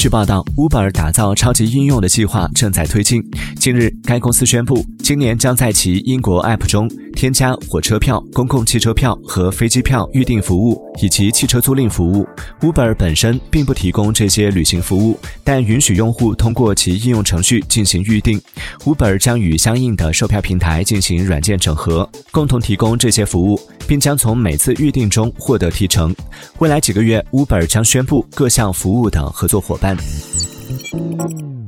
据报道，Uber 打造超级应用的计划正在推进。近日，该公司宣布，今年将在其英国 App 中添加火车票、公共汽车票和飞机票预订服务，以及汽车租赁服务。Uber 本身并不提供这些旅行服务，但允许用户通过其应用程序进行预订。Uber 将与相应的售票平台进行软件整合，共同提供这些服务，并将从每次预订中获得提成。未来几个月，Uber 将宣布各项服务的合作伙伴。Amen.